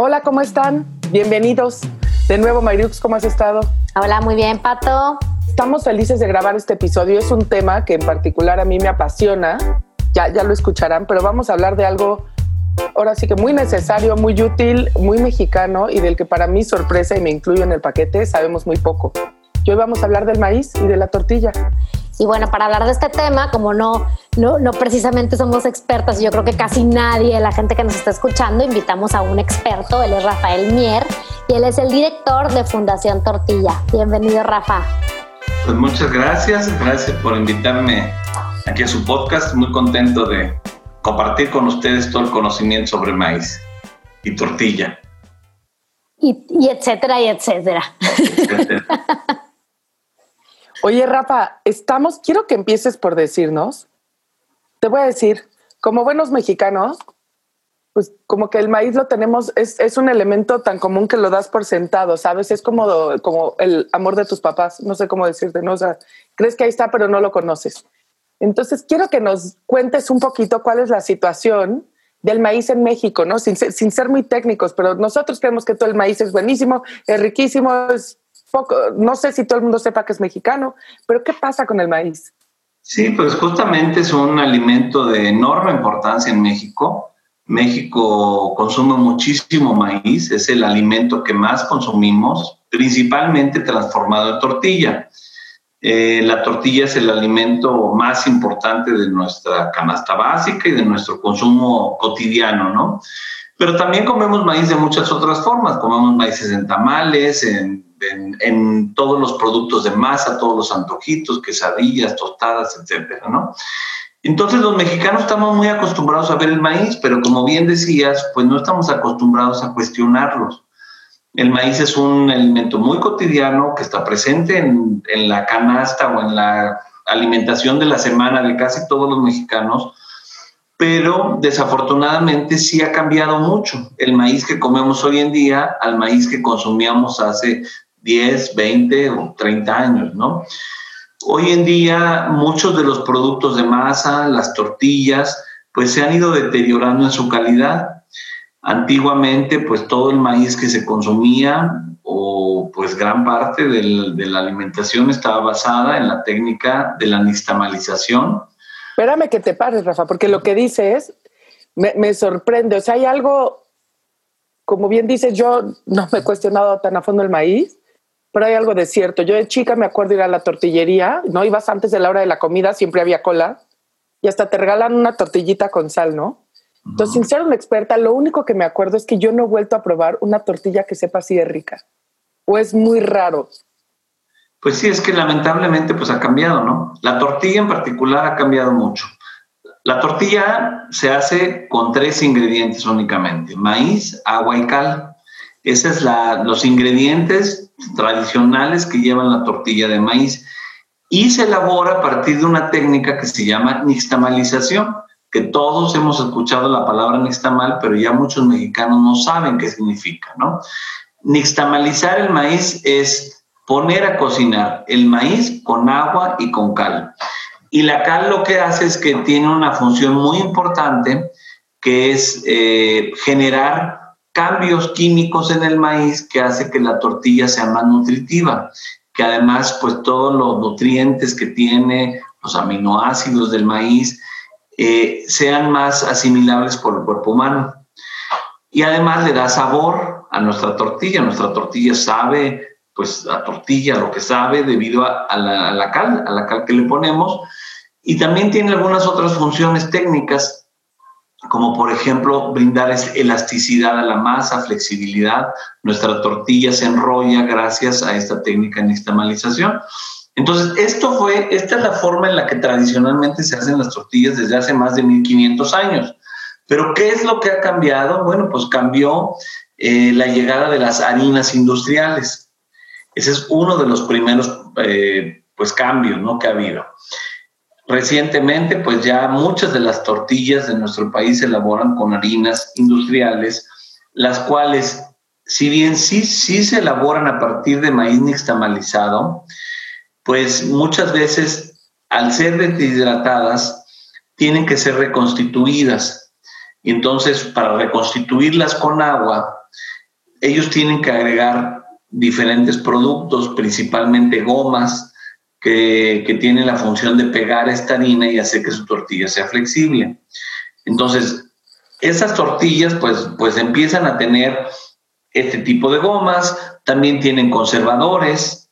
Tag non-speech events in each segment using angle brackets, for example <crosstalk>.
Hola, ¿cómo están? Bienvenidos. De nuevo, Mayrux, ¿cómo has estado? Hola, muy bien, Pato. Estamos felices de grabar este episodio. Es un tema que en particular a mí me apasiona. Ya, ya lo escucharán, pero vamos a hablar de algo ahora sí que muy necesario, muy útil, muy mexicano y del que para mí sorpresa y me incluyo en el paquete, sabemos muy poco. hoy vamos a hablar del maíz y de la tortilla. Y bueno, para hablar de este tema, como no, no, no precisamente somos expertas, yo creo que casi nadie, la gente que nos está escuchando, invitamos a un experto, él es Rafael Mier y él es el director de Fundación Tortilla. Bienvenido, Rafa. Pues muchas gracias, gracias por invitarme aquí a su podcast, muy contento de compartir con ustedes todo el conocimiento sobre maíz y tortilla. Y, y etcétera, y etcétera. etcétera. <laughs> Oye, Rafa, estamos, quiero que empieces por decirnos, te voy a decir, como buenos mexicanos, pues como que el maíz lo tenemos, es, es, un elemento tan común que lo das por sentado, ¿sabes? Es como, como el amor de tus papás, no sé cómo decirte, ¿no? O sea, crees que ahí está, pero no lo conoces. Entonces, quiero que nos cuentes un poquito cuál es la situación del maíz en México, ¿no? Sin, sin ser muy técnicos, pero nosotros creemos que todo el maíz es buenísimo, es riquísimo, es no sé si todo el mundo sepa que es mexicano, pero ¿qué pasa con el maíz? Sí, pues justamente es un alimento de enorme importancia en México. México consume muchísimo maíz, es el alimento que más consumimos, principalmente transformado en tortilla. Eh, la tortilla es el alimento más importante de nuestra canasta básica y de nuestro consumo cotidiano, ¿no? Pero también comemos maíz de muchas otras formas. Comemos maíces en tamales, en en, todos los productos de masa, todos los antojitos, quesadillas, tostadas, etcétera, ¿no? Entonces los mexicanos estamos muy acostumbrados a ver el maíz, pero como bien decías, pues no estamos acostumbrados a cuestionarlos. El maíz es un alimento muy cotidiano que está presente en, en la canasta o en la alimentación de la semana de casi todos los mexicanos, pero desafortunadamente sí ha cambiado mucho el maíz que comemos hoy en día al maíz que consumíamos hace 10, 20 o 30 años, ¿no? Hoy en día muchos de los productos de masa, las tortillas, pues se han ido deteriorando en su calidad. Antiguamente, pues todo el maíz que se consumía o pues gran parte de la alimentación estaba basada en la técnica de la nixtamalización. Espérame que te pares, Rafa, porque lo que dices me, me sorprende. O sea, hay algo, como bien dices, yo no me he cuestionado tan a fondo el maíz, pero hay algo de cierto. Yo de chica me acuerdo ir a la tortillería, ¿no? Ibas antes de la hora de la comida, siempre había cola, y hasta te regalan una tortillita con sal, ¿no? Entonces, sin ser una experta, lo único que me acuerdo es que yo no he vuelto a probar una tortilla que sepa así de rica. O es muy raro. Pues sí, es que lamentablemente pues ha cambiado, ¿no? La tortilla en particular ha cambiado mucho. La tortilla se hace con tres ingredientes únicamente, maíz, agua y cal. Esos es los ingredientes tradicionales que llevan la tortilla de maíz y se elabora a partir de una técnica que se llama nixtamalización, que todos hemos escuchado la palabra nixtamal, pero ya muchos mexicanos no saben qué significa, ¿no? Nixtamalizar el maíz es poner a cocinar el maíz con agua y con cal. Y la cal lo que hace es que tiene una función muy importante, que es eh, generar cambios químicos en el maíz que hace que la tortilla sea más nutritiva, que además pues todos los nutrientes que tiene, los aminoácidos del maíz, eh, sean más asimilables por el cuerpo humano. Y además le da sabor a nuestra tortilla. Nuestra tortilla sabe, pues a tortilla, lo que sabe debido a, la, a la cal, a la cal que le ponemos. Y también tiene algunas otras funciones técnicas como por ejemplo brindar elasticidad a la masa, flexibilidad. Nuestra tortilla se enrolla gracias a esta técnica de nixtamalización. Entonces, esto fue, esta es la forma en la que tradicionalmente se hacen las tortillas desde hace más de 1500 años. Pero, ¿qué es lo que ha cambiado? Bueno, pues cambió eh, la llegada de las harinas industriales. Ese es uno de los primeros eh, pues, cambios ¿no? que ha habido. Recientemente, pues ya muchas de las tortillas de nuestro país se elaboran con harinas industriales, las cuales, si bien sí, sí se elaboran a partir de maíz nixtamalizado, pues muchas veces, al ser deshidratadas, tienen que ser reconstituidas. Y entonces, para reconstituirlas con agua, ellos tienen que agregar diferentes productos, principalmente gomas, que, que tienen la función de pegar esta harina y hacer que su tortilla sea flexible. Entonces, esas tortillas pues, pues empiezan a tener este tipo de gomas, también tienen conservadores,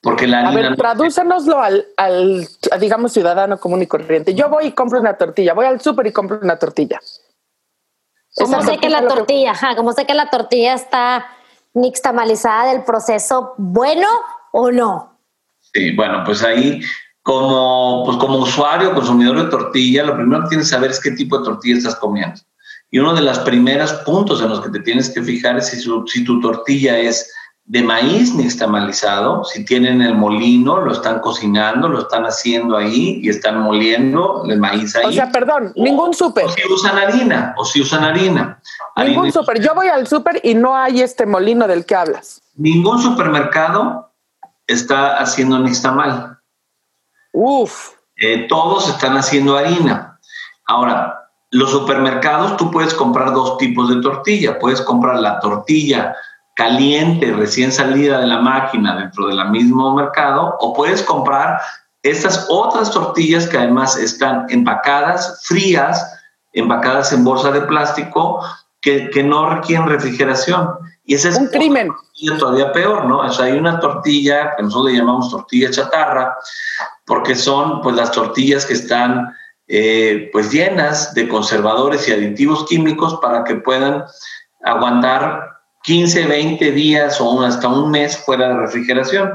porque la harina... A ver, tradúcenoslo al, al, digamos, ciudadano común y corriente. Yo voy y compro una tortilla, voy al súper y compro una tortilla. ¿Cómo sé que la tortilla, ajá, cómo sé que la tortilla está nixtamalizada del proceso bueno o no? Sí, bueno, pues ahí como, pues como usuario, consumidor de tortilla, lo primero que tienes que saber es qué tipo de tortilla estás comiendo. Y uno de los primeros puntos en los que te tienes que fijar es si, si tu tortilla es de maíz nixtamalizado, si tienen el molino, lo están cocinando, lo están haciendo ahí y están moliendo el maíz ahí. O sea, perdón, ningún súper. O si usan harina, o si usan harina. Ningún súper. Yo voy al súper y no hay este molino del que hablas. Ningún supermercado está haciendo nixtamal. Uf. Eh, todos están haciendo harina. Ahora, los supermercados tú puedes comprar dos tipos de tortilla. Puedes comprar la tortilla caliente, recién salida de la máquina dentro del mismo mercado, o puedes comprar estas otras tortillas que además están empacadas, frías, empacadas en bolsa de plástico, que, que no requieren refrigeración. Y ese es un crimen. Todavía peor, ¿no? O sea, hay una tortilla que nosotros le llamamos tortilla chatarra, porque son pues las tortillas que están eh, pues llenas de conservadores y aditivos químicos para que puedan aguantar 15, 20 días o hasta un mes fuera de refrigeración.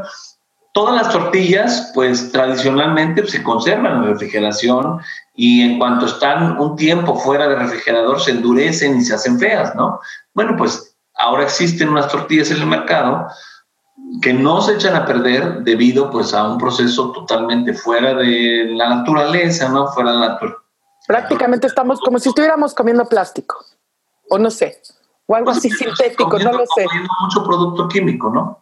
Todas las tortillas, pues tradicionalmente se conservan en refrigeración y en cuanto están un tiempo fuera de refrigerador se endurecen y se hacen feas, ¿no? Bueno, pues ahora existen unas tortillas en el mercado que no se echan a perder debido pues a un proceso totalmente fuera de la naturaleza, ¿no? Fuera de la naturaleza. Prácticamente estamos como si estuviéramos comiendo plástico, o no sé, o algo pues así sintético, no lo sé. mucho producto químico, ¿no?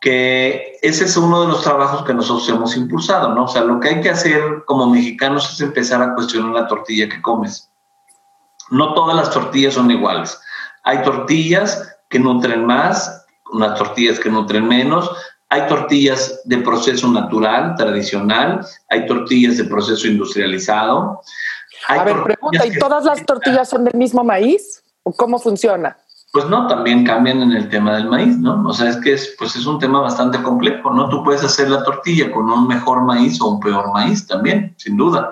Que ese es uno de los trabajos que nosotros hemos impulsado, ¿no? O sea, lo que hay que hacer como mexicanos es empezar a cuestionar la tortilla que comes. No todas las tortillas son iguales. Hay tortillas que nutren más, unas tortillas que nutren menos. Hay tortillas de proceso natural, tradicional, hay tortillas de proceso industrializado. a ver, pregunta, ¿y todas las tortillas son del mismo maíz? ¿O cómo funciona? Pues no, también cambian en el tema del maíz, ¿no? O sea, es que es, pues es un tema bastante complejo, ¿no? Tú puedes hacer la tortilla con un mejor maíz o un peor maíz también, sin duda.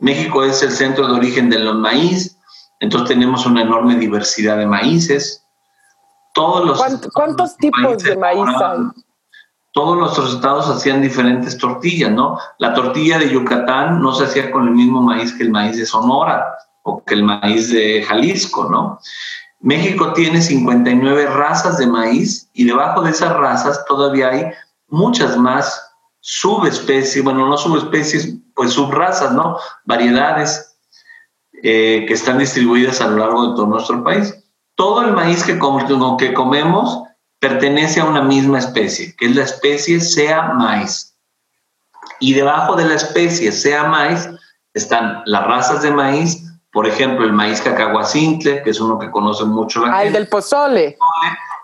México es el centro de origen del maíz, entonces tenemos una enorme diversidad de maíces, los ¿Cuántos tipos de maíz hay? Todos nuestros estados hacían diferentes tortillas, ¿no? La tortilla de Yucatán no se hacía con el mismo maíz que el maíz de Sonora o que el maíz de Jalisco, ¿no? México tiene 59 razas de maíz y debajo de esas razas todavía hay muchas más subespecies, bueno, no subespecies, pues subrazas, ¿no? Variedades eh, que están distribuidas a lo largo de todo nuestro país todo el maíz que, que comemos pertenece a una misma especie, que es la especie sea maíz. Y debajo de la especie sea maíz están las razas de maíz, por ejemplo, el maíz cacahuacintle, que es uno que conoce mucho la ah, el del pozole.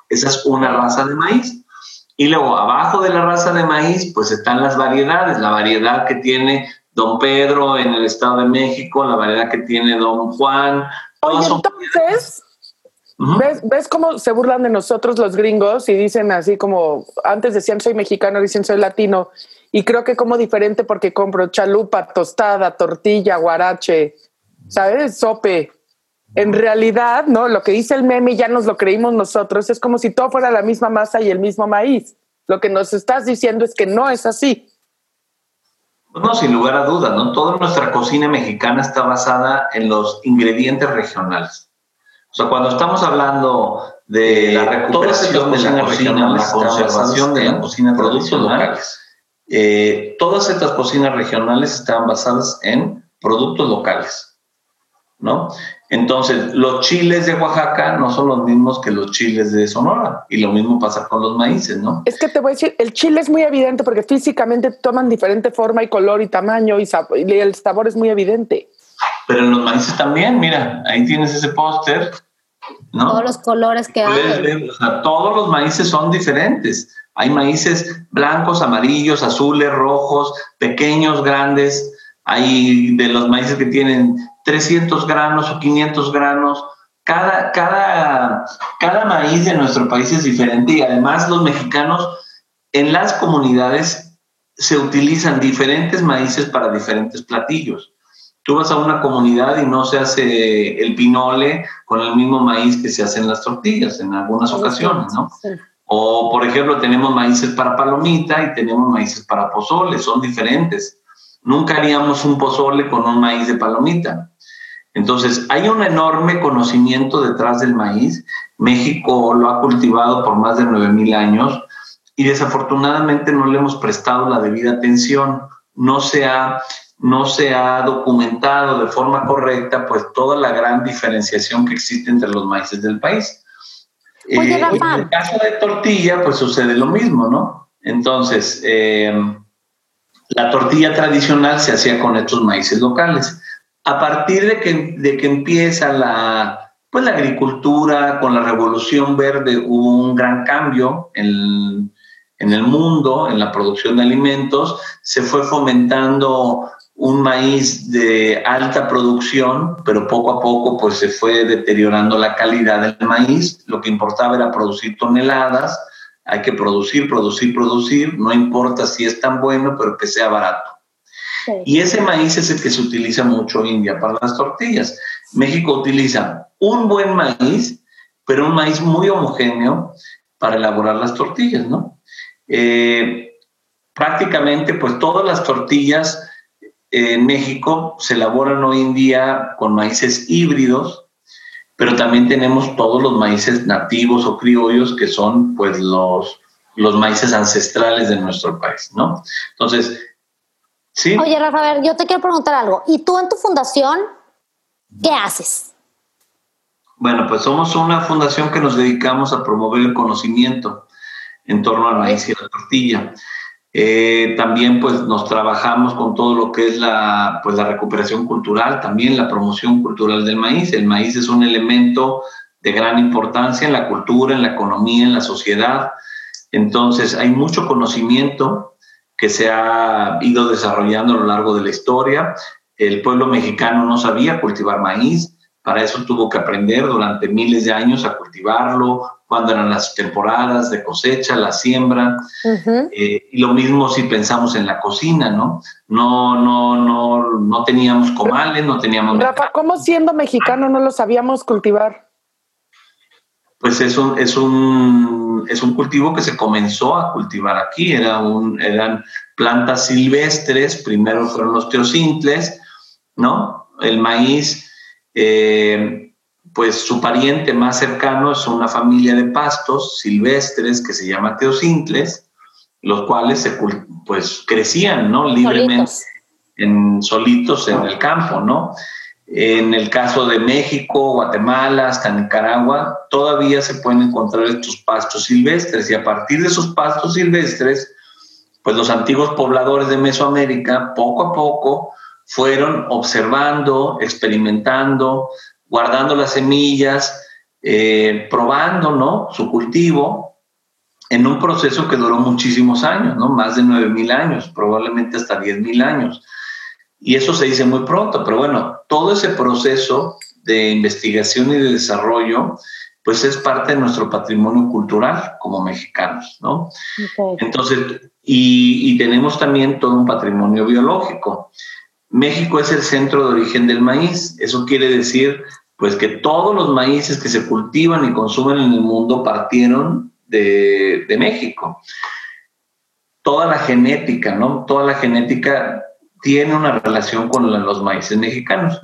Esa es una raza de maíz. Y luego, abajo de la raza de maíz, pues están las variedades. La variedad que tiene Don Pedro en el Estado de México, la variedad que tiene Don Juan. Oye, entonces, ¿Ves, cómo se burlan de nosotros los gringos y dicen así como antes decían soy mexicano, dicen soy latino? Y creo que como diferente porque compro chalupa, tostada, tortilla, guarache, ¿sabes? Sope. En realidad, ¿no? Lo que dice el meme ya nos lo creímos nosotros, es como si todo fuera la misma masa y el mismo maíz. Lo que nos estás diciendo es que no es así. No, sin lugar a dudas, ¿no? Toda nuestra cocina mexicana está basada en los ingredientes regionales. O sea, cuando estamos hablando de la recuperación de la cocina, la conservación de la cocina productos locales, eh, todas estas cocinas regionales están basadas en productos locales, ¿no? Entonces, los chiles de Oaxaca no son los mismos que los chiles de Sonora y lo mismo pasa con los maíces, ¿no? Es que te voy a decir, el chile es muy evidente porque físicamente toman diferente forma y color y tamaño y, y el sabor es muy evidente. Pero en los maíces también, mira, ahí tienes ese póster ¿no? Todos los colores que hay. todos los maíces son diferentes. Hay maíces blancos, amarillos, azules, rojos, pequeños, grandes. Hay de los maíces que tienen 300 granos o 500 granos. Cada, cada, cada maíz de nuestro país es diferente y además los mexicanos en las comunidades se utilizan diferentes maíces para diferentes platillos. Tú vas a una comunidad y no se hace el pinole con el mismo maíz que se hacen las tortillas en algunas ocasiones, ¿no? O, por ejemplo, tenemos maíces para palomita y tenemos maíces para pozole, son diferentes. Nunca haríamos un pozole con un maíz de palomita. Entonces, hay un enorme conocimiento detrás del maíz. México lo ha cultivado por más de 9.000 años y desafortunadamente no le hemos prestado la debida atención. No se ha, no se ha documentado de forma correcta pues toda la gran diferenciación que existe entre los maíces del país. Oye, eh, en el caso de tortilla, pues sucede lo mismo, ¿no? Entonces, eh, la tortilla tradicional se hacía con estos maíces locales. A partir de que, de que empieza la, pues la agricultura, con la revolución verde, hubo un gran cambio en, en el mundo, en la producción de alimentos, se fue fomentando un maíz de alta producción, pero poco a poco pues se fue deteriorando la calidad del maíz. Lo que importaba era producir toneladas. Hay que producir, producir, producir. No importa si es tan bueno, pero que sea barato. Y ese maíz es el que se utiliza mucho en día para las tortillas. México utiliza un buen maíz, pero un maíz muy homogéneo para elaborar las tortillas, ¿no? Eh, prácticamente, pues todas las tortillas en México se elaboran hoy en día con maíces híbridos, pero también tenemos todos los maíces nativos o criollos que son pues los, los maíces ancestrales de nuestro país, ¿no? Entonces, sí. Oye, Rafa, a ver, yo te quiero preguntar algo. ¿Y tú en tu fundación qué haces? Bueno, pues somos una fundación que nos dedicamos a promover el conocimiento en torno al maíz y la tortilla. Eh, también pues nos trabajamos con todo lo que es la, pues, la recuperación cultural, también la promoción cultural del maíz. El maíz es un elemento de gran importancia en la cultura, en la economía, en la sociedad. Entonces hay mucho conocimiento que se ha ido desarrollando a lo largo de la historia. El pueblo mexicano no sabía cultivar maíz, para eso tuvo que aprender durante miles de años a cultivarlo, cuando eran las temporadas de cosecha, la siembra. Eh, y lo mismo si pensamos en la cocina, ¿no? No, no, no, no teníamos comales, no teníamos... Rafa, ¿cómo siendo mexicano no lo sabíamos cultivar? Pues es un, es un, es un cultivo que se comenzó a cultivar aquí. Era un, eran plantas silvestres, primero fueron los teocintles, ¿no? El maíz... Eh, pues su pariente más cercano es una familia de pastos silvestres que se llama teocintles, los cuales se, pues crecían, ¿no? Libremente en solitos en el campo, ¿no? En el caso de México, Guatemala, hasta Nicaragua, todavía se pueden encontrar estos pastos silvestres y a partir de esos pastos silvestres, pues los antiguos pobladores de Mesoamérica poco a poco fueron observando, experimentando, guardando las semillas, eh, probando ¿no? su cultivo en un proceso que duró muchísimos años, ¿no? más de 9.000 años, probablemente hasta 10.000 años. Y eso se dice muy pronto, pero bueno, todo ese proceso de investigación y de desarrollo, pues es parte de nuestro patrimonio cultural como mexicanos, ¿no? Entonces, y, y, tenemos también todo un patrimonio biológico. México es el centro de origen del maíz, eso quiere decir pues que todos los maíces que se cultivan y consumen en el mundo partieron de, México. Toda la genética, ¿no? Toda la genética tiene una relación con los maíces mexicanos.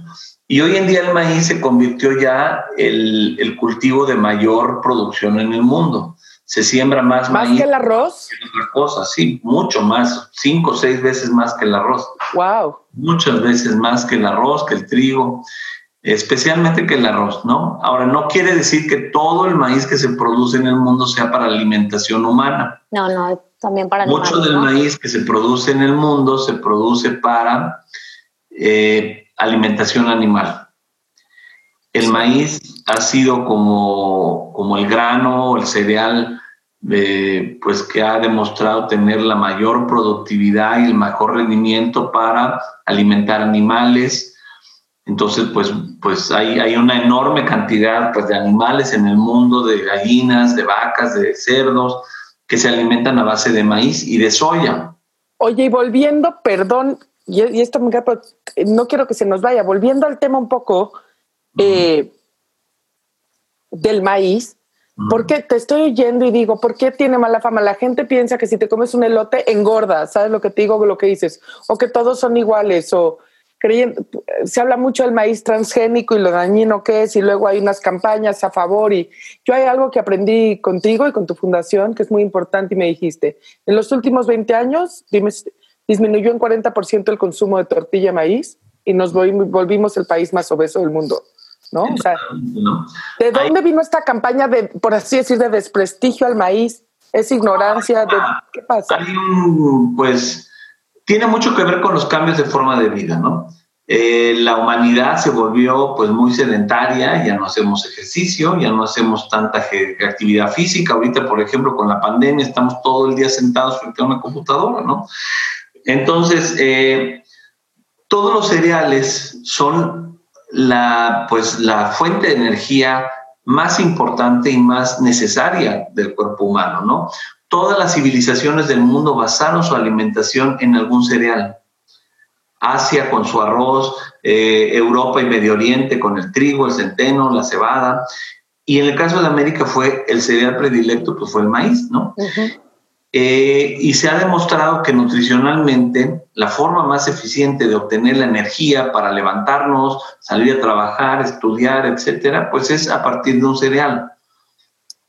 Y hoy en día el maíz se convirtió ya el, el cultivo de mayor producción en el mundo. Se siembra más, maíz. ¿Más que el arroz? Que otra cosa, sí, mucho más, cinco o seis veces más que el arroz. ¡Wow! Muchas veces más que el arroz, que el trigo especialmente que el arroz, ¿no? Ahora, no quiere decir que todo el maíz que se produce en el mundo sea para alimentación humana. No, no, también para Mucho del maíz que se produce en el mundo se produce para eh, alimentación animal. El maíz ha sido como, como el grano o el cereal pues que ha demostrado tener la mayor productividad y el mejor rendimiento para alimentar animales. Entonces, pues, pues hay, hay una enorme cantidad pues, de animales en el mundo, de gallinas, de vacas, de cerdos, que se alimentan a base de maíz y de soya. Oye, y volviendo, perdón, y, esto me no quiero que se nos vaya, volviendo al tema un poco eh, del maíz, porque te estoy oyendo y digo, ¿por qué tiene mala fama? La gente piensa que si te comes un elote engorda, ¿sabes lo que te digo, lo que dices? O que todos son iguales, o creyendo, se habla mucho del maíz transgénico y lo dañino que es, y luego hay unas campañas a favor. Y yo hay algo que aprendí contigo y con tu fundación que es muy importante y me dijiste, en los últimos 20 años disminuyó en 40% el consumo de tortilla de maíz y nos volvimos el país más obeso del mundo. ¿no? O sea, ¿de dónde vino esta campaña de, por así decir, de desprestigio al maíz? ¿Es ignorancia? De, ¿Qué pasa? pues, tiene mucho que ver con los cambios de forma de vida, ¿no? Eh, la humanidad se volvió pues muy sedentaria, ya no hacemos ejercicio, ya no hacemos tanta actividad física. Ahorita, por ejemplo, con la pandemia estamos todo el día sentados frente a una computadora, ¿no? Entonces, eh, todos los cereales son la, pues, la fuente de energía más importante y más necesaria del cuerpo humano, ¿no? Todas las civilizaciones del mundo basaron su alimentación en algún cereal. Asia con su arroz, eh, Europa y Medio Oriente con el trigo, el centeno, la cebada. Y en el caso de América fue el cereal predilecto, pues fue el maíz, ¿no? Eh, y se ha demostrado que nutricionalmente la forma más eficiente de obtener la energía para levantarnos, salir a trabajar, estudiar, etcétera, pues es a partir de un cereal.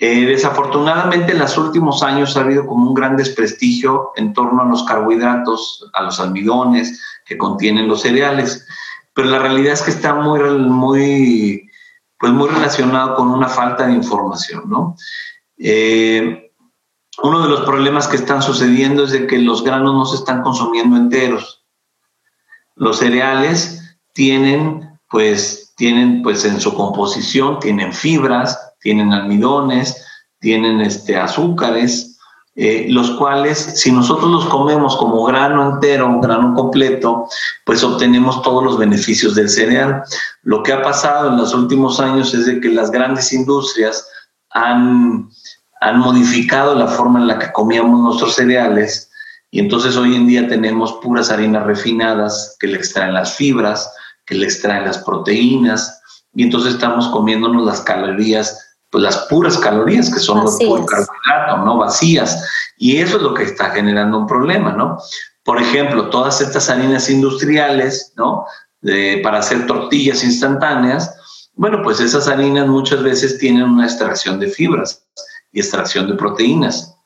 Eh, desafortunadamente en los últimos años ha habido como un gran desprestigio en torno a los carbohidratos, a los almidones que contienen los cereales, pero la realidad es que está muy, muy, pues muy relacionado con una falta de información, ¿no? Eh, uno de los problemas que están sucediendo es de que los granos no se están consumiendo enteros. Los cereales tienen, pues, tienen, pues, en su composición, tienen fibras, tienen almidones, tienen este, azúcares, eh, los cuales, si nosotros los comemos como grano entero, grano completo, pues obtenemos todos los beneficios del cereal. Lo que ha pasado en los últimos años es de que las grandes industrias han han modificado la forma en la que comíamos nuestros cereales y entonces hoy en día tenemos puras harinas refinadas que le extraen las fibras, que le extraen las proteínas y entonces estamos comiéndonos las calorías, pues las puras calorías que son los carbohidratos, ¿no? Vacías. Y eso es lo que está generando un problema, ¿no? Por ejemplo, todas estas harinas industriales, ¿no? para hacer tortillas instantáneas, bueno, pues esas harinas muchas veces tienen una extracción de fibras y extracción de proteínas.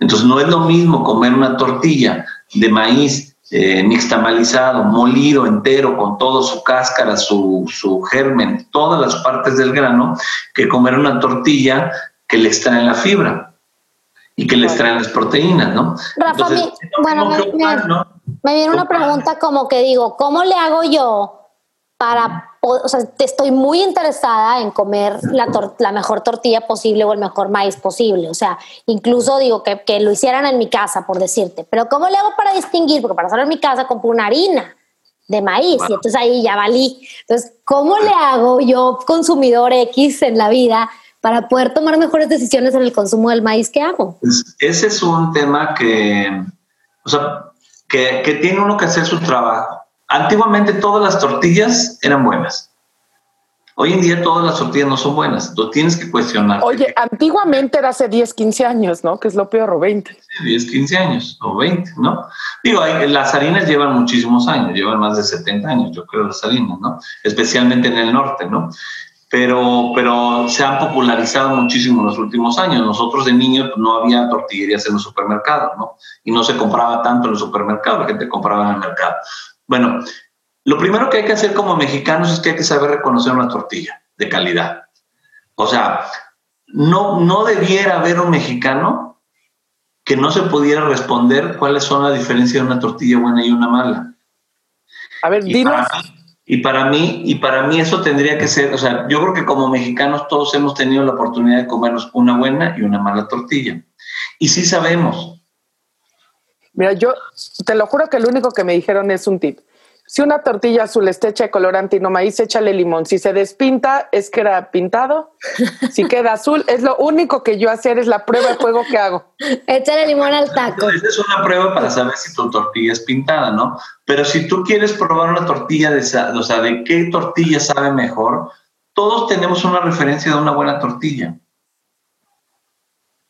Entonces no es lo mismo comer una tortilla de maíz eh, mixtamalizado, molido entero, con toda su cáscara, su, su, germen, todas las partes del grano, que comer una tortilla que le extraen la fibra y que le extraen las proteínas, ¿no? Rafa, bueno, me, me, viene una pregunta como que digo, ¿cómo le hago yo para o sea, estoy muy interesada en comer la, la, mejor tortilla posible o el mejor maíz posible. O sea, incluso digo que, que, lo hicieran en mi casa, por decirte. Pero ¿cómo le hago para distinguir? Porque para hacerlo en mi casa compro una harina de maíz y entonces ahí ya valí. Entonces, ¿cómo le hago yo, consumidor X en la vida, para poder tomar mejores decisiones en el consumo del maíz que hago? Ese es un tema que, o sea, que, que tiene uno que hacer su trabajo Antiguamente todas las tortillas eran buenas. Hoy en día todas las tortillas no son buenas. Tú tienes que cuestionar. Oye, antiguamente era hace 10, 15 años, ¿no? Que es lo peor, o 20. 10, 15 años, o 20, ¿no? Digo, las harinas llevan muchísimos años, llevan más de 70 años, yo creo, las harinas, ¿no? Especialmente en el norte, ¿no? Pero, pero se han popularizado muchísimo en los últimos años. Nosotros de niños pues, no había tortillerías en los supermercados, ¿no? Y no se compraba tanto en los supermercados, la gente compraba en el mercado. Bueno, lo primero que hay que hacer como mexicanos es que hay que saber reconocer una tortilla de calidad. O sea, no, no debiera haber un mexicano que no se pudiera responder cuáles son las diferencias de una tortilla buena y una mala. A ver, dinos, Y para mí, y para mí eso tendría que ser, o sea, yo creo que como mexicanos todos hemos tenido la oportunidad de comernos una buena y una mala tortilla. Y sí sabemos. Mira, yo te lo juro que lo único que me dijeron es un tip. Si una tortilla azul está hecha de colorante y no maíz, échale limón. Si se despinta, es que era pintado. Si <laughs> queda azul, es lo único que yo hacer, es la prueba de fuego que hago. Échale limón al taco. Esa es una prueba para saber si tu tortilla es pintada, ¿no? Pero si tú quieres probar una tortilla, de, o sea, de qué tortilla sabe mejor, todos tenemos una referencia de una buena tortilla.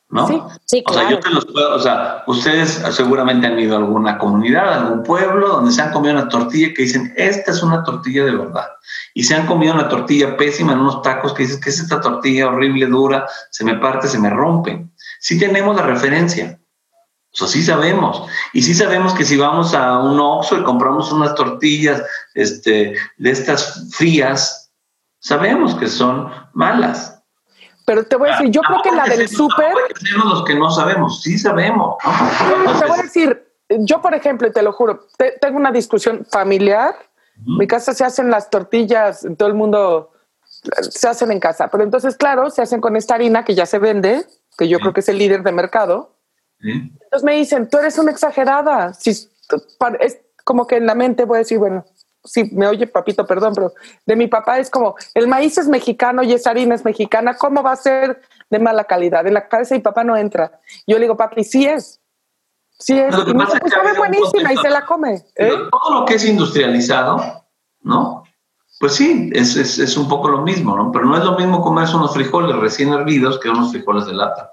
¿No? Sí, O sea, yo te los puedo, o sea, ustedes seguramente han ido a alguna comunidad, a algún pueblo donde se han comido una tortilla que dicen, esta es una tortilla de verdad. Y se han comido una tortilla pésima en unos tacos que dicen, que es esta tortilla horrible, dura, se me parte, se me rompe. Sí tenemos la referencia. O sea, sí sabemos. Y sí sabemos que si vamos a un Oxxo y compramos unas tortillas este, de estas frías, sabemos que son malas. Pero te voy a decir, yo creo que la del súper. los que no sabemos, sí sabemos. te voy a decir, yo por ejemplo, y te lo juro, tengo una discusión familiar. Mi casa se hacen las tortillas, todo el mundo se hacen en casa, pero entonces, claro, se hacen con esta harina que ya se vende, que yo creo que es el líder de mercado. Entonces me dicen, tú eres una exagerada. Si, es como que en la mente voy a decir, bueno, si me oye papito, perdón, pero de mi papá es como, el maíz es mexicano y esa harina es mexicana, ¿cómo va a ser de mala calidad? En la cabeza de mi papá no entra. Yo le digo, papi, sí es. Sí es. Y me pues sabe buenísima y se la come. ¿eh? Todo lo que es industrializado, ¿no? Pues sí, es, es, es, un poco lo mismo, ¿no? Pero no es lo mismo comerse unos frijoles recién hervidos que unos frijoles de lata.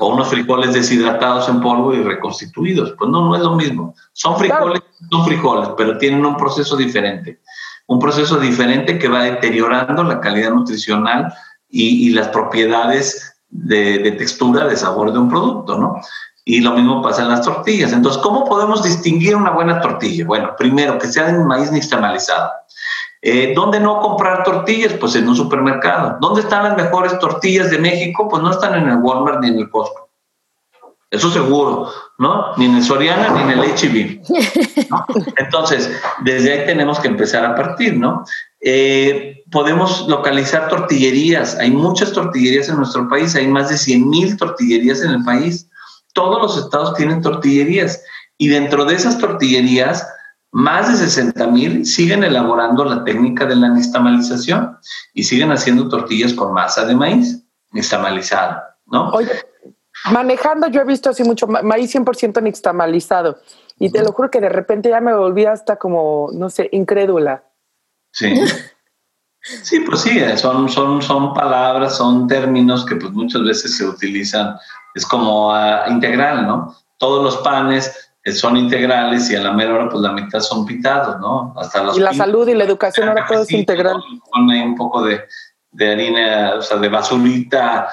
O unos frijoles deshidratados en polvo y reconstituidos. Pues no, no es lo mismo. Son frijoles, son frijoles, pero tienen un proceso diferente. Un proceso diferente que va deteriorando la calidad nutricional y, las propiedades de, de, textura, de sabor de un producto, ¿no? Y lo mismo pasa en las tortillas. Entonces, ¿cómo podemos distinguir una buena tortilla? Bueno, primero, que sea de maíz nixtamalizado. Eh, ¿Dónde no comprar tortillas? Pues en un supermercado. ¿Dónde están las mejores tortillas de México? Pues no están en el Walmart ni en el Costco. Eso seguro, ¿no? Ni en el Soriana ni en el HB. <laughs> Entonces, desde ahí tenemos que empezar a partir, ¿no? Eh, podemos localizar tortillerías. Hay muchas tortillerías en nuestro país. Hay más de 100 mil tortillerías en el país. Todos los estados tienen tortillerías. Y dentro de esas tortillerías más de 60 mil siguen elaborando la técnica de la nixtamalización y siguen haciendo tortillas con masa de maíz nixtamalizada, ¿no? Oye, manejando yo he visto así mucho maíz 100% nixtamalizado y te lo juro que de repente ya me volví hasta como, no sé, incrédula. Sí. Sí, pues sí, eh, son, son, son palabras, son términos que pues muchas veces se utilizan, es como ah, integral, ¿no? Todos los panes son integrales y a la mera hora pues la mitad son pitados, ¿no? Hasta los y la salud y la educación ahora todo es integral. Pone un poco de, de, harina, o sea, de basurita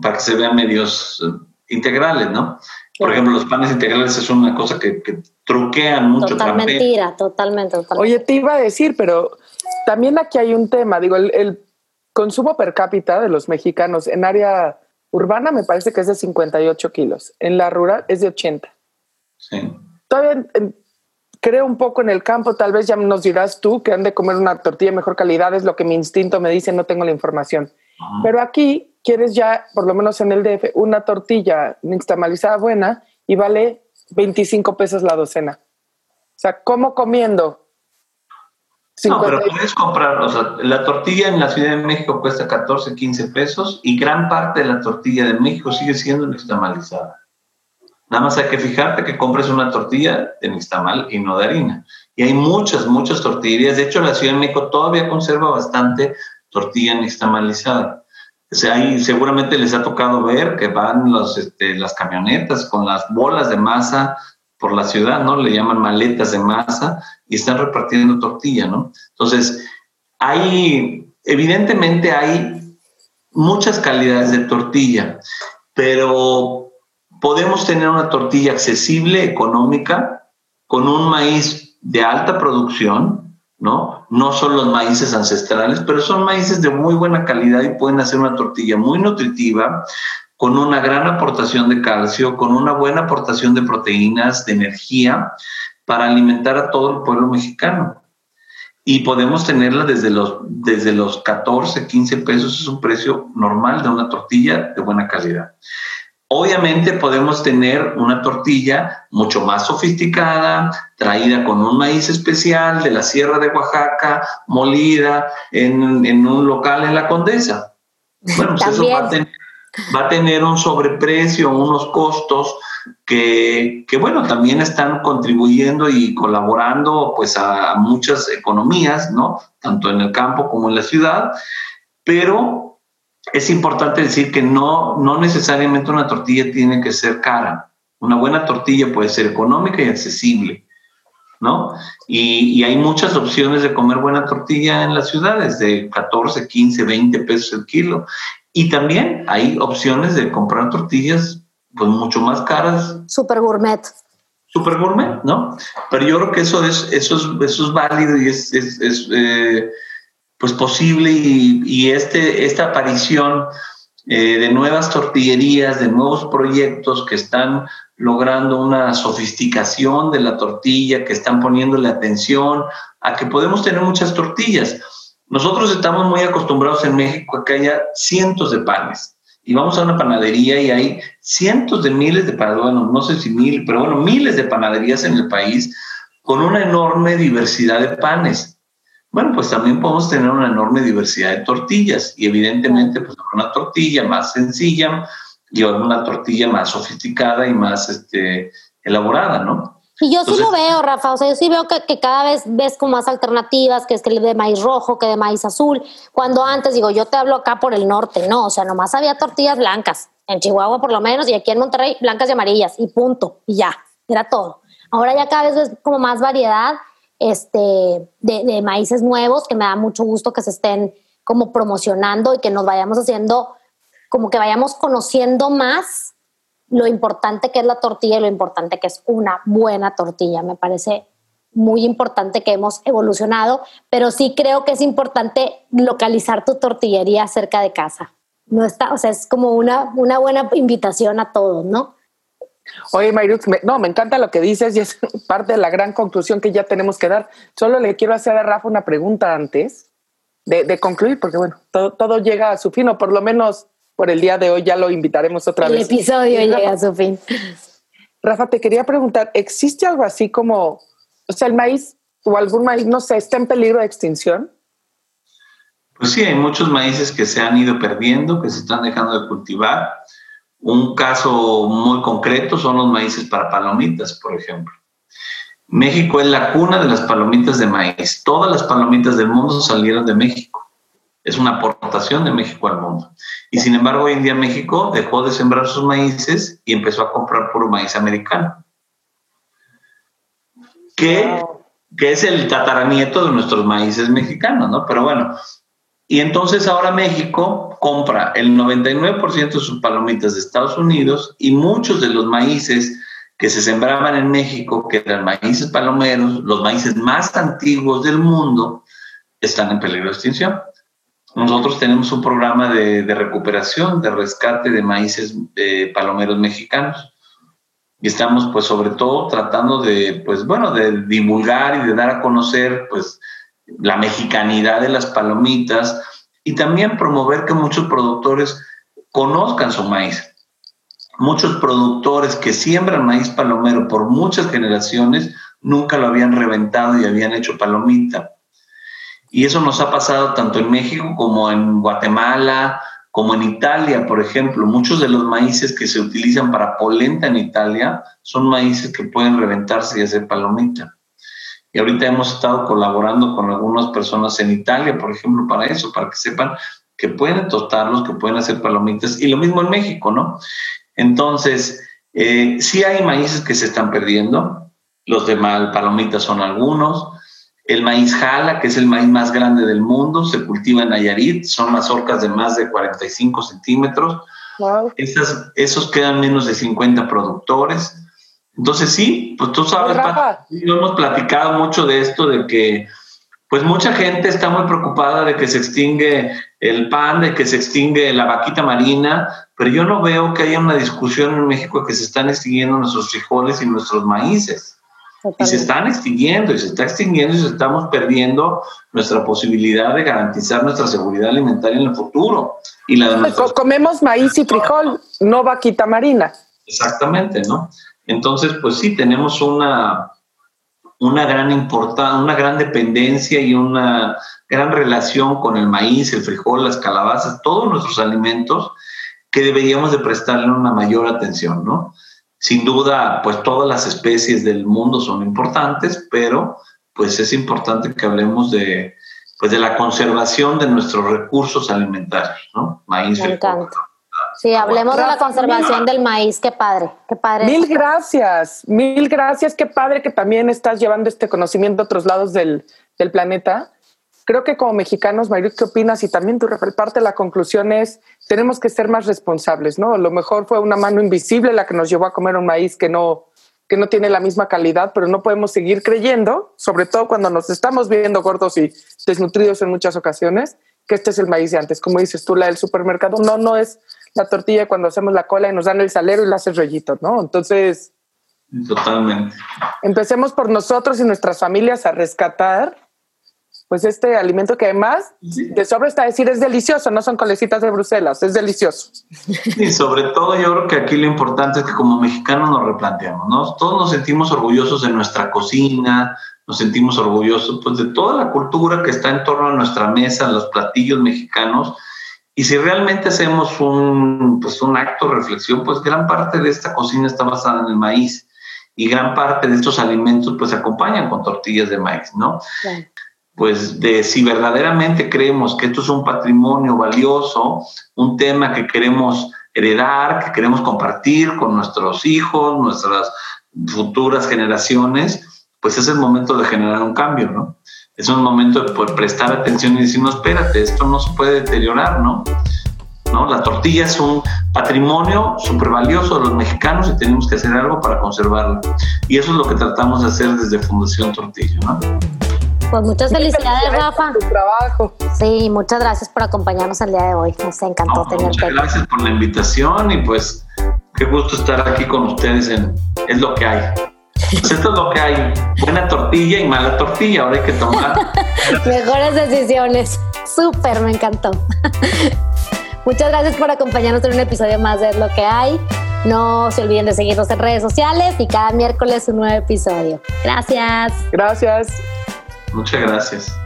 para que se vean medios eh, integrales, ¿no? Por ejemplo, los panes integrales es una cosa que, que truquean mucho. Total mentira, totalmente, Oye, te iba a decir, pero también aquí hay un tema, digo, el, el consumo per cápita de los mexicanos en área urbana me parece que es de 58 kilos, en la rural es de 80. Todavía em, creo un poco en el campo, tal vez ya nos dirás tú que han de comer una tortilla de mejor calidad, es lo que mi instinto me dice, no tengo la información. Pero aquí quieres ya, por lo menos en el DF, una tortilla nixtamalizada buena y vale 25 pesos la docena. O sea, ¿cómo comiendo? No, pero puedes comprar, o sea, la tortilla en la Ciudad de México cuesta 14, 15 pesos y gran parte de la tortilla de México sigue siendo nixtamalizada. Nada más hay que fijarte que compres una tortilla de nixtamal y no de harina. Y hay muchas, muchas tortillerías. De hecho, la Ciudad de México todavía conserva bastante tortilla nixtamalizada. O ahí seguramente les ha tocado ver que van los, este, las camionetas con las bolas de masa por la ciudad, ¿no? Le llaman maletas de masa y están repartiendo tortilla, ¿no? Entonces, hay, evidentemente hay muchas calidades de tortilla, pero podemos tener una tortilla accesible, económica, con un maíz de alta producción, ¿no? No son los maíces ancestrales, pero son maíces de muy buena calidad y pueden hacer una tortilla muy nutritiva, con una gran aportación de calcio, con una buena aportación de proteínas, de energía, para alimentar a todo el pueblo mexicano. y podemos tenerla desde los, desde los 14, 15 pesos, es un precio normal de una tortilla de buena calidad. Obviamente podemos tener una tortilla mucho más sofisticada, traída con un maíz especial de la Sierra de Oaxaca, molida en, en un local en la Condesa. Bueno, pues eso va a, tener, va a tener un sobreprecio, unos costos que, que, bueno, también están contribuyendo y colaborando pues a muchas economías, ¿no? Tanto en el campo como en la ciudad, pero es importante decir que no, no necesariamente una tortilla tiene que ser cara. Una buena tortilla puede ser económica y accesible, ¿no? Y, y hay muchas opciones de comer buena tortilla en las ciudades, de 14, 15, 20 pesos el kilo. Y también hay opciones de comprar tortillas pues mucho más caras. Super gourmet. Super gourmet, ¿no? Pero yo creo que eso es, eso es, eso es válido y es, es, es eh, pues posible y, este, esta aparición eh, de nuevas tortillerías, de nuevos proyectos que están logrando una sofisticación de la tortilla, que están poniéndole atención a que podemos tener muchas tortillas. Nosotros estamos muy acostumbrados en México a que haya cientos de panes y vamos a una panadería y hay cientos de miles de panaderías, no sé si mil, pero bueno, miles de panaderías en el país con una enorme diversidad de panes. Bueno, pues también podemos tener una enorme diversidad de tortillas y evidentemente pues una tortilla más sencilla y una tortilla más sofisticada y más este, elaborada, ¿no? Y yo sí lo veo, Rafa, o sea, yo sí veo que, que, cada vez ves como más alternativas, que es que de maíz rojo, que de maíz azul, cuando antes, digo, yo te hablo acá por el norte, no, o sea, nomás había tortillas blancas, en Chihuahua por lo menos, y aquí en Monterrey, blancas y amarillas, y punto, y ya, era todo. Ahora ya cada vez ves como más variedad este, de, de maíces nuevos, que me da mucho gusto que se estén como promocionando y que nos vayamos haciendo, como que vayamos conociendo más lo importante que es la tortilla y lo importante que es una buena tortilla. Me parece muy importante que hemos evolucionado, pero sí creo que es importante localizar tu tortillería cerca de casa. No está, o sea, es como una, una buena invitación a todos, ¿no? Oye, Mayrux, no, me encanta lo que dices y es <laughs> parte de la gran conclusión que ya tenemos que dar. Solo le quiero hacer a Rafa una pregunta antes de, de concluir, porque bueno, todo, todo llega a su fin, o por lo menos por el día de hoy ya lo invitaremos otra vez. El episodio llega a su fin. Rafa, te quería preguntar, ¿existe algo así como, o sea, el maíz o algún maíz, no sé, está en peligro de extinción? Pues sí, hay muchos maíces que se han ido perdiendo, que se están dejando de cultivar. Un caso muy concreto son los maíces para palomitas, por ejemplo. México es la cuna de las palomitas de maíz. Todas las palomitas del mundo salieron de México es una aportación de México al mundo. Y sin embargo, hoy en día México dejó de sembrar sus maíces y empezó a comprar puro maíz americano, que, que es el tataranieto de nuestros maíces mexicanos, ¿no? Pero bueno, y entonces ahora México compra el 99% de sus palomitas de Estados Unidos y muchos de los maíces que se sembraban en México, que eran maíces palomeros, los maíces más antiguos del mundo, están en peligro de extinción. Nosotros tenemos un programa de, recuperación, de rescate de maíces eh, palomeros mexicanos. Y estamos, pues, sobre todo tratando de, pues, bueno, de divulgar y de dar a conocer, pues, la mexicanidad de las palomitas y también promover que muchos productores conozcan su maíz. Muchos productores que siembran maíz palomero por muchas generaciones nunca lo habían reventado y habían hecho palomita. Y eso nos ha pasado tanto en México como en Guatemala, como en Italia, por ejemplo. Muchos de los maíces que se utilizan para polenta en Italia son maíces que pueden reventarse y hacer palomita. Y ahorita hemos estado colaborando con algunas personas en Italia, por ejemplo, para eso, para que sepan que pueden tostarlos, que pueden hacer palomitas. Y lo mismo en México, ¿no? Entonces, eh, sí hay maíces que se están perdiendo. Los de mal palomitas son algunos. El maíz jala, que es el maíz más grande del mundo, se cultiva en Nayarit, son mazorcas de más de 45 centímetros. esos quedan menos de 50 productores. Entonces sí, pues tú sabes, hemos platicado mucho de esto, de que pues mucha gente está muy preocupada de que se extingue el pan, de que se extingue la vaquita marina, pero yo no veo que haya una discusión en México de que se están extinguiendo nuestros frijoles y nuestros maíces. Y se están extinguiendo, y se está extinguiendo y estamos perdiendo nuestra posibilidad de garantizar nuestra seguridad alimentaria en el futuro. Y la Comemos maíz y frijol, no vaquita marina. Exactamente, ¿no? Entonces, pues sí, tenemos una, una gran importancia, una gran dependencia y una gran relación con el maíz, el frijol, las calabazas, todos nuestros alimentos que deberíamos de prestarle una mayor atención, ¿no? Sin duda, pues todas las especies del mundo son importantes, pero pues es importante que hablemos de, pues de la conservación de nuestros recursos alimentarios, ¿no? Maíz, Me encanta. Sí, hablemos de la conservación del maíz, qué padre, qué padre. Mil gracias, mil gracias, qué padre que también estás llevando este conocimiento a otros lados del, del planeta. Creo que como mexicanos, Mayrit, ¿qué opinas? Y también tu parte de la conclusión es, tenemos que ser más responsables, ¿no? A lo mejor fue una mano invisible la que nos llevó a comer un maíz que no, que no tiene la misma calidad, pero no podemos seguir creyendo, sobre todo cuando nos estamos viendo gordos y desnutridos en muchas ocasiones, que este es el maíz de antes. Como dices tú, la del supermercado, no, no es la tortilla cuando hacemos la cola y nos dan el salero y la haces rollito, ¿no? Entonces... Totalmente. Empecemos por nosotros y nuestras familias a rescatar pues este alimento que además de sobre está decir es delicioso, no son colecitas de Bruselas, es delicioso. Y sobre todo yo creo que aquí lo importante es que como mexicanos nos replanteamos, ¿no? Todos nos sentimos orgullosos de nuestra cocina, nos sentimos orgullosos pues de toda la cultura que está en torno a nuestra mesa, los platillos mexicanos. Y si realmente hacemos un, pues un acto de reflexión, pues gran parte de esta cocina está basada en el maíz y gran parte de estos alimentos pues se acompañan con tortillas de maíz, ¿no? pues de si verdaderamente creemos que esto es un patrimonio valioso, un tema que queremos heredar, que queremos compartir con nuestros hijos, nuestras futuras generaciones, pues es el momento de generar un cambio, ¿no? Es un momento de prestar atención y decir, no, espérate, esto no se puede deteriorar, ¿no? ¿No? La tortilla es un patrimonio súper valioso de los mexicanos y tenemos que hacer algo para conservarlo. Y eso es lo que tratamos de hacer desde Fundación Tortilla, ¿no? Pues muchas felicidades, Rafa. Tu trabajo. Sí, muchas gracias por acompañarnos el día de hoy. Nos encantó tenerte. Muchas gracias por la invitación y pues qué gusto estar aquí con ustedes en Es lo que hay. Pues esto es lo que hay. Buena tortilla y mala tortilla. Ahora hay que tomar. <laughs> Mejores decisiones. Súper, me encantó. <laughs> Muchas gracias por acompañarnos en un episodio más de Es lo que hay. No se olviden de seguirnos en redes sociales y cada miércoles un nuevo episodio. Gracias. Gracias. Muchas gracias.